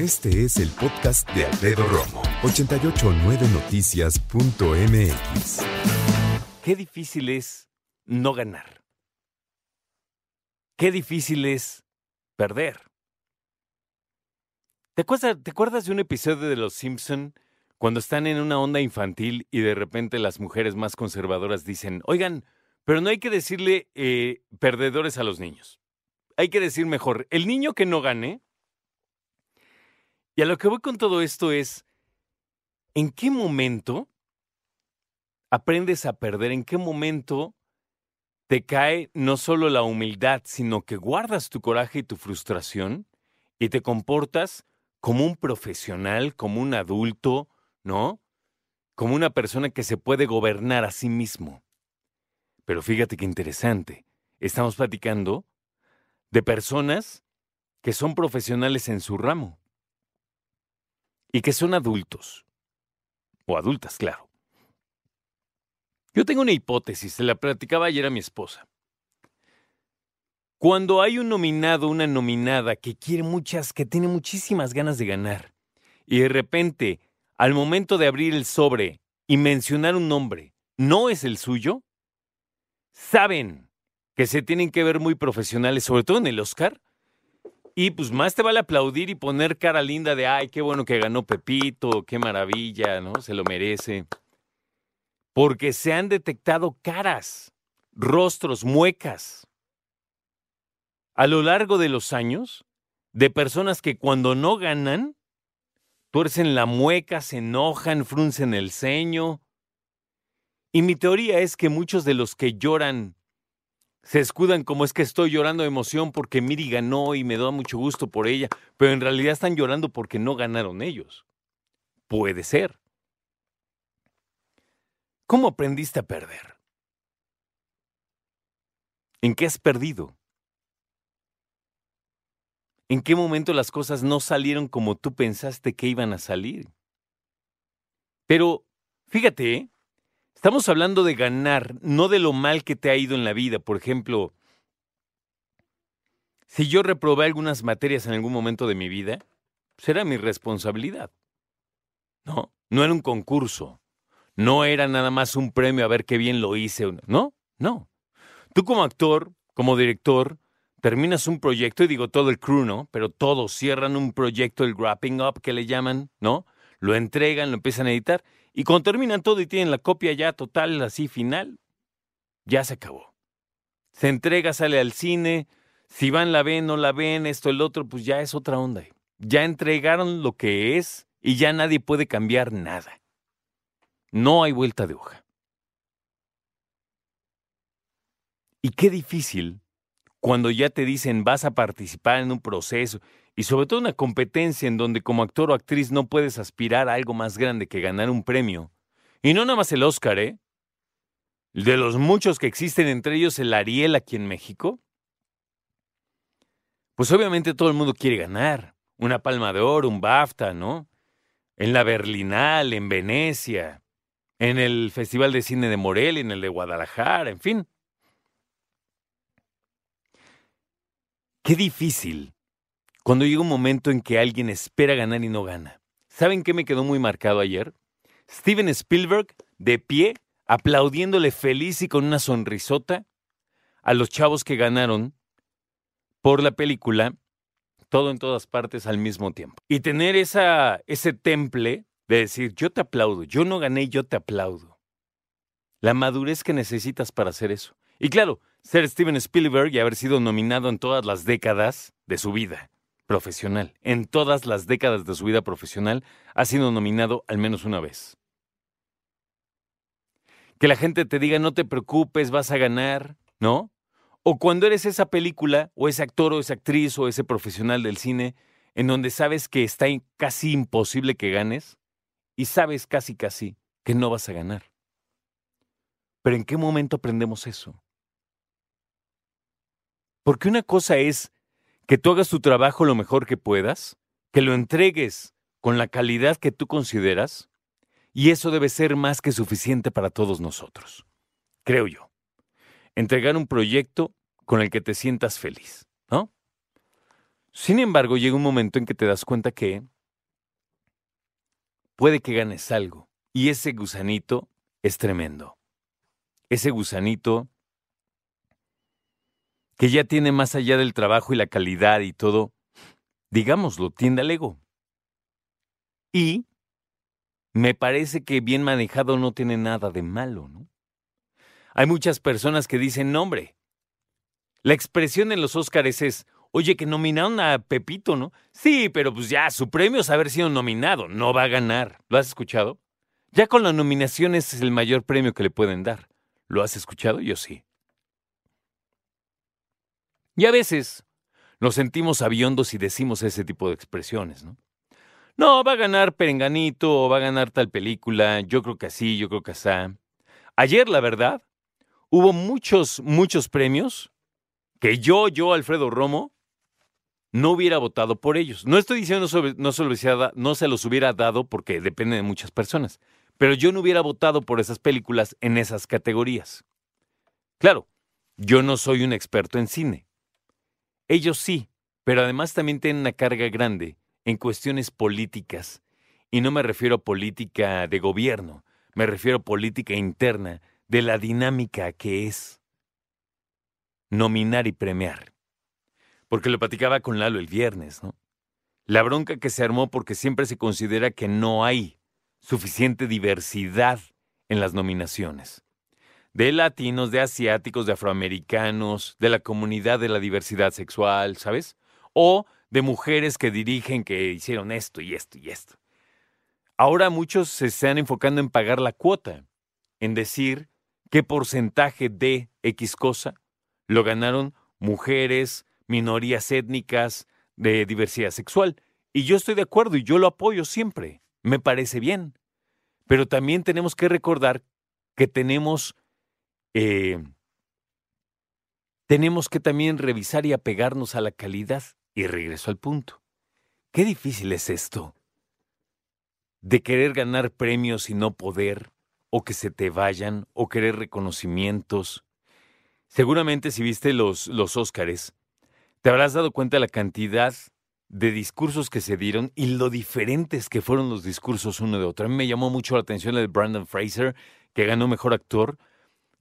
Este es el podcast de Alfredo Romo, 889noticias.mx. Qué difícil es no ganar. Qué difícil es perder. ¿Te acuerdas, ¿Te acuerdas de un episodio de Los Simpson cuando están en una onda infantil y de repente las mujeres más conservadoras dicen, oigan, pero no hay que decirle eh, perdedores a los niños. Hay que decir mejor, el niño que no gane. Y a lo que voy con todo esto es, ¿en qué momento aprendes a perder? ¿En qué momento te cae no solo la humildad, sino que guardas tu coraje y tu frustración y te comportas como un profesional, como un adulto, ¿no? Como una persona que se puede gobernar a sí mismo. Pero fíjate qué interesante. Estamos platicando de personas que son profesionales en su ramo y que son adultos. O adultas, claro. Yo tengo una hipótesis, se la platicaba ayer a mi esposa. Cuando hay un nominado, una nominada que quiere muchas, que tiene muchísimas ganas de ganar, y de repente, al momento de abrir el sobre y mencionar un nombre, no es el suyo, saben que se tienen que ver muy profesionales, sobre todo en el Oscar, y pues más te vale aplaudir y poner cara linda de, ay, qué bueno que ganó Pepito, qué maravilla, ¿no? Se lo merece. Porque se han detectado caras, rostros, muecas a lo largo de los años de personas que cuando no ganan, tuercen la mueca, se enojan, fruncen el ceño. Y mi teoría es que muchos de los que lloran se escudan como es que estoy llorando de emoción porque Miri ganó y me da mucho gusto por ella, pero en realidad están llorando porque no ganaron ellos. Puede ser. ¿Cómo aprendiste a perder? ¿En qué has perdido? ¿En qué momento las cosas no salieron como tú pensaste que iban a salir? Pero, fíjate, ¿eh? Estamos hablando de ganar, no de lo mal que te ha ido en la vida. Por ejemplo, si yo reprobé algunas materias en algún momento de mi vida, será mi responsabilidad. No, no era un concurso. No era nada más un premio a ver qué bien lo hice. No, no. Tú como actor, como director, terminas un proyecto, y digo todo el crew, ¿no? Pero todos cierran un proyecto, el wrapping up que le llaman, ¿no? Lo entregan, lo empiezan a editar, y cuando terminan todo y tienen la copia ya total, así final, ya se acabó. Se entrega, sale al cine, si van, la ven, no la ven, esto, el otro, pues ya es otra onda. Ya entregaron lo que es y ya nadie puede cambiar nada. No hay vuelta de hoja. Y qué difícil cuando ya te dicen vas a participar en un proceso y sobre todo una competencia en donde como actor o actriz no puedes aspirar a algo más grande que ganar un premio. Y no nada más el Oscar, ¿eh? De los muchos que existen, entre ellos el Ariel aquí en México. Pues obviamente todo el mundo quiere ganar. Una palma de oro, un BAFTA, ¿no? En la Berlinal, en Venecia, en el Festival de Cine de Morelia, en el de Guadalajara, en fin. Qué difícil cuando llega un momento en que alguien espera ganar y no gana. ¿Saben qué me quedó muy marcado ayer? Steven Spielberg de pie, aplaudiéndole feliz y con una sonrisota a los chavos que ganaron por la película Todo en todas partes al mismo tiempo. Y tener esa, ese temple de decir, yo te aplaudo, yo no gané, yo te aplaudo. La madurez que necesitas para hacer eso. Y claro, ser Steven Spielberg y haber sido nominado en todas las décadas de su vida profesional, en todas las décadas de su vida profesional, ha sido nominado al menos una vez. Que la gente te diga, no te preocupes, vas a ganar, ¿no? O cuando eres esa película, o ese actor, o esa actriz, o ese profesional del cine, en donde sabes que está casi imposible que ganes, y sabes casi casi que no vas a ganar. Pero ¿en qué momento aprendemos eso? Porque una cosa es que tú hagas tu trabajo lo mejor que puedas, que lo entregues con la calidad que tú consideras, y eso debe ser más que suficiente para todos nosotros, creo yo. Entregar un proyecto con el que te sientas feliz, ¿no? Sin embargo, llega un momento en que te das cuenta que puede que ganes algo. Y ese gusanito es tremendo. Ese gusanito que ya tiene más allá del trabajo y la calidad y todo, digámoslo, tiende al ego. Y me parece que bien manejado no tiene nada de malo, ¿no? Hay muchas personas que dicen, nombre. La expresión en los Óscares es, oye, que nominaron a Pepito, ¿no? Sí, pero pues ya, su premio es haber sido nominado, no va a ganar. ¿Lo has escuchado? Ya con la nominación es el mayor premio que le pueden dar. ¿Lo has escuchado? Yo sí. Y a veces nos sentimos aviondos y decimos ese tipo de expresiones, ¿no? No, va a ganar Perenganito o va a ganar tal película, yo creo que así, yo creo que así. Ayer, la verdad, hubo muchos, muchos premios que yo, yo, Alfredo Romo, no hubiera votado por ellos. No estoy diciendo no se, no se los hubiera dado porque depende de muchas personas, pero yo no hubiera votado por esas películas en esas categorías. Claro, yo no soy un experto en cine. Ellos sí, pero además también tienen una carga grande en cuestiones políticas. Y no me refiero a política de gobierno, me refiero a política interna de la dinámica que es nominar y premiar. Porque lo platicaba con Lalo el viernes, ¿no? La bronca que se armó porque siempre se considera que no hay suficiente diversidad en las nominaciones. De latinos, de asiáticos, de afroamericanos, de la comunidad de la diversidad sexual, ¿sabes? O de mujeres que dirigen que hicieron esto y esto y esto. Ahora muchos se están enfocando en pagar la cuota, en decir qué porcentaje de X cosa lo ganaron mujeres, minorías étnicas, de diversidad sexual. Y yo estoy de acuerdo y yo lo apoyo siempre. Me parece bien. Pero también tenemos que recordar que tenemos, eh, tenemos que también revisar y apegarnos a la calidad. Y regreso al punto. Qué difícil es esto. De querer ganar premios y no poder, o que se te vayan, o querer reconocimientos. Seguramente si viste los, los Óscares, te habrás dado cuenta de la cantidad de discursos que se dieron y lo diferentes que fueron los discursos uno de otro. A mí me llamó mucho la atención el de Brandon Fraser, que ganó Mejor Actor,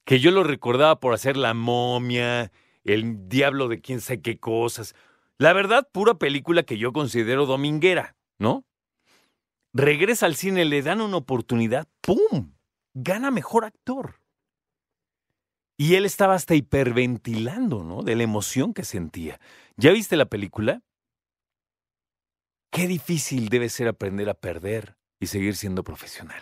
que yo lo recordaba por hacer La momia, el diablo de quién sabe qué cosas. La verdad, pura película que yo considero dominguera, ¿no? Regresa al cine, le dan una oportunidad, ¡pum! Gana mejor actor. Y él estaba hasta hiperventilando, ¿no? De la emoción que sentía. ¿Ya viste la película? Qué difícil debe ser aprender a perder y seguir siendo profesional.